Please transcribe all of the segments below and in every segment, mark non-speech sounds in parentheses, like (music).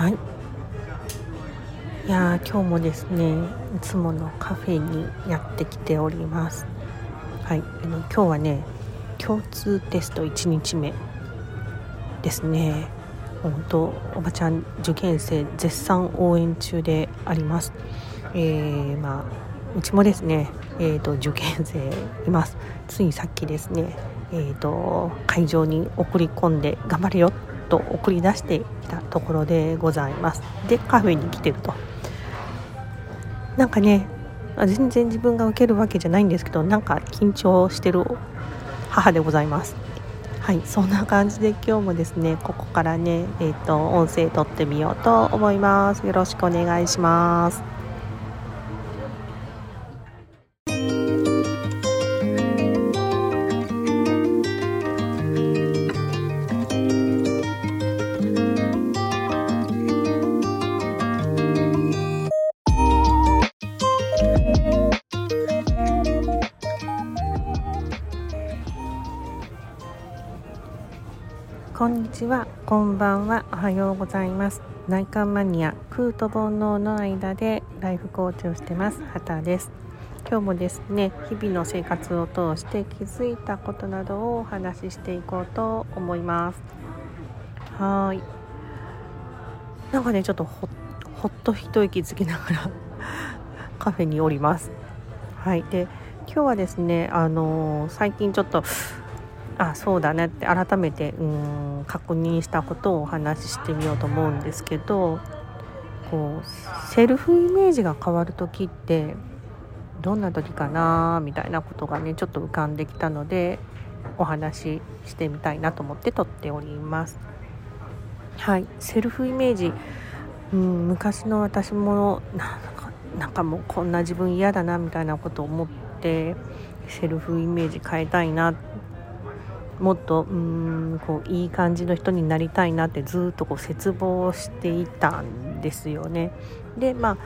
はい。いや今日もですねいつものカフェにやってきております。はい。あの今日はね共通テスト1日目ですね。本当おばちゃん受験生絶賛応援中であります。えー、まあうちもですねえーと、受験生います。ついさっきですねえーと会場に送り込んで頑張れよ。と送り出してきたところでございます。でカフェに来てると。なんかね全然自分が受けるわけじゃないんですけどなんか緊張してる母でございます。はいそんな感じで今日もですねここからねえっ、ー、と音声撮ってみようと思います。よろしくお願いします。こんにちは、こんばんは、おはようございます。内観マニア空と煩悩の間でライフコーチをしてます。畑です。今日もですね日々の生活を通して気づいたことなどをお話ししていこうと思います。はい。なんかねちょっとほほっと一息つきながら (laughs) カフェにおります。はい。で今日はですねあのー、最近ちょっとあそうだねって改めてうん確認したことをお話ししてみようと思うんですけどこうセルフイメージが変わる時ってどんな時かなみたいなことがねちょっと浮かんできたのでお話ししてみたいなと思って撮っております。はいセルフイメージうん昔の私もなんかなんかもうこんな自分嫌だなみたいなことを思ってセルフイメージ変えたいなもっとうんこういい感じの人になりたいなってずっとこう絶望していたんですよね。でまあ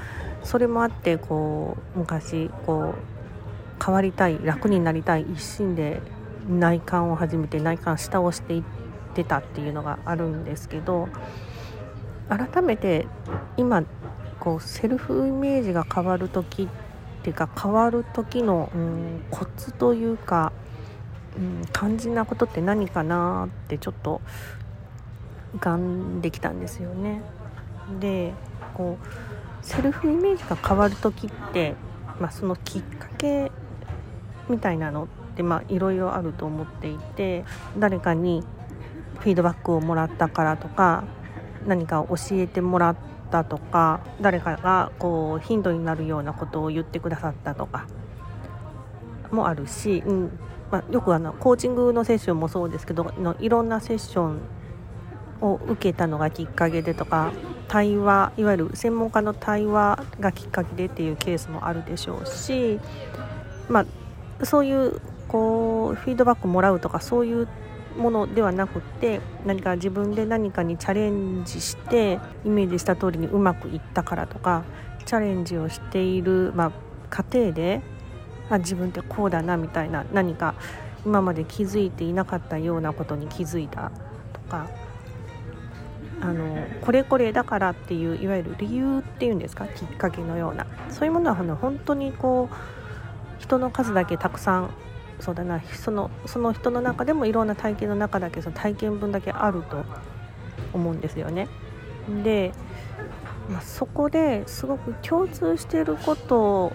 それもあってこう昔こう変わりたい楽になりたい一心で内観を始めて内観下をしていってたっていうのがあるんですけど改めて今こうセルフイメージが変わる時っていうか変わる時の、うん、コツというかうん、肝心なことって何かなってちょっと浮かんできたんですよね。でこうセルフイメージが変わる時って、まあ、そのきっかけみたいなのっていろいろあると思っていて誰かにフィードバックをもらったからとか何か教えてもらったとか誰かがこう頻度になるようなことを言ってくださったとかもあるし、うん、まあ、よくあのコーチングのセッションもそうですけどのいろんなセッションを受けたのがきっかけでとか対話いわゆる専門家の対話がきっかけでっていうケースもあるでしょうし、まあ、そういうこうフィードバックもらうとかそういうものではなくって何か自分で何かにチャレンジしてイメージした通りにうまくいったからとかチャレンジをしている、まあ、過程であ自分ってこうだなみたいな何か今まで気づいていなかったようなことに気づいたとかあのこれこれだからっていういわゆる理由っていうんですか？きっかけのようなそういうものはあの本当にこう人の数だけたくさんそうだなそのその人の中でもいろんな体験の中だけその体験分だけあると思うんですよね。で、まあ、そこですごく共通していること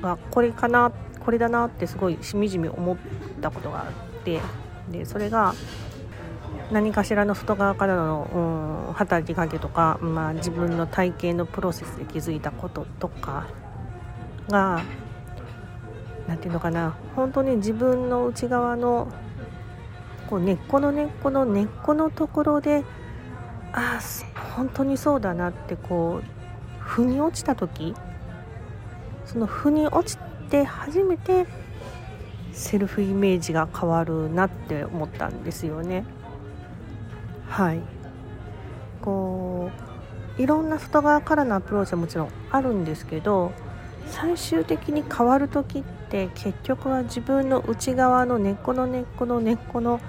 がこれかなこれだなってすごいしみじみ思ったことがあってでそれが何かしらの外側からの、働きかけとか、まあ、自分の体験のプロセスで気づいたこととかが何て言うのかな本当に自分の内側のこう根っこの根っこの根っこのところでああ本当にそうだなってこう腑に落ちた時その腑に落ちて初めてセルフイメージが変わるなって思ったんですよね。はいこういろんな外側からのアプローチはもちろんあるんですけど最終的に変わる時って結局は自分の内側の根っこの根っこの根っこの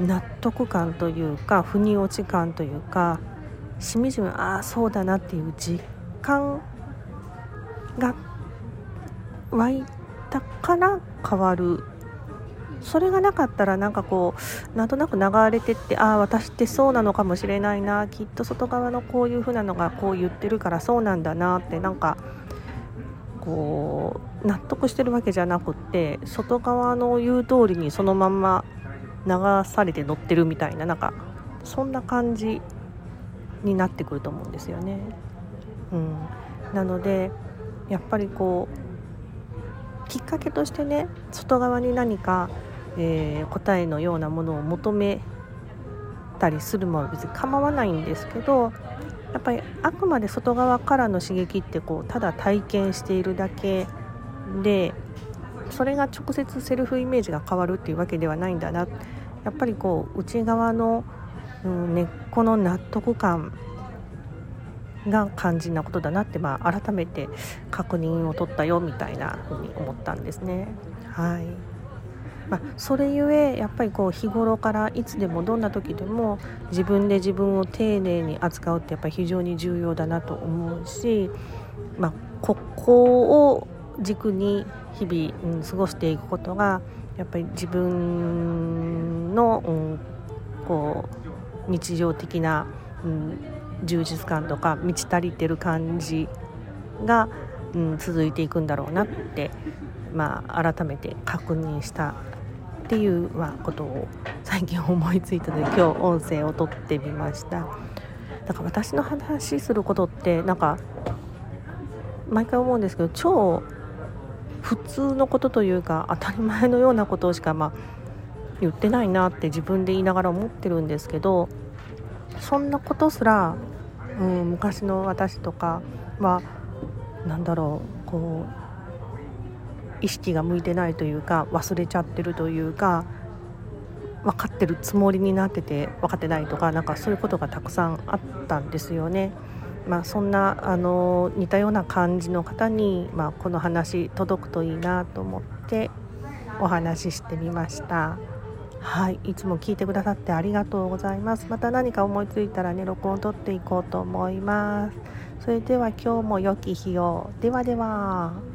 納得感というか腑に落ち感というかしみじみああそうだなっていう実感が湧いたから変わる。それがなかったらなんかこうなんとなく流れてってああ私ってそうなのかもしれないな。きっと外側のこういう風なのがこう言ってるからそうなんだなってなんかこう納得してるわけじゃなくって外側の言う通りにそのまんま流されて乗ってるみたいななんかそんな感じになってくると思うんですよね。うん、なのでやっぱりこうきっかけとしてね外側に何か、えー、答えのようなものを求めたりするも別に構わないんですけどやっぱりあくまで外側からの刺激ってこうただ体験しているだけでそれが直接セルフイメージが変わるっていうわけではないんだな。やっぱりこう内側の、うん、根っこの納得感が肝心なことだなって、まあ、改めて確認を取ったよみたいなふうに思ったんですね。はいまあ、それゆえやっぱりこう日頃からいつでもどんな時でも自分で自分を丁寧に扱うってやっぱり非常に重要だなと思うし、まあ、ここを軸に日々、うん、過ごしていくことがやっぱり自分の、うん、こう日常的な、うん、充実感とか満ち足りてる感じが、うん、続いていくんだろうなって、まあ、改めて確認したっていう、まあ、ことを最近思いついたので (laughs) 今日音声を撮ってみました。だから私の話することってなんか毎回思うんですけど超普通のことというか当たり前のようなことしかまあ言ってないなって自分で言いながら思ってるんですけどそんなことすら、うん、昔の私とかは何だろうこう意識が向いてないというか忘れちゃってるというか分かってるつもりになってて分かってないとかなんかそういうことがたくさんあったんですよね。まあ、そんなあの似たような感じの方に、まあ、この話届くといいなと思ってお話ししてみました。はい、いつも聞いてくださってありがとうございます。また何か思いついたらね、録音を撮っていこうと思います。それでは今日も良き日を。ではでは。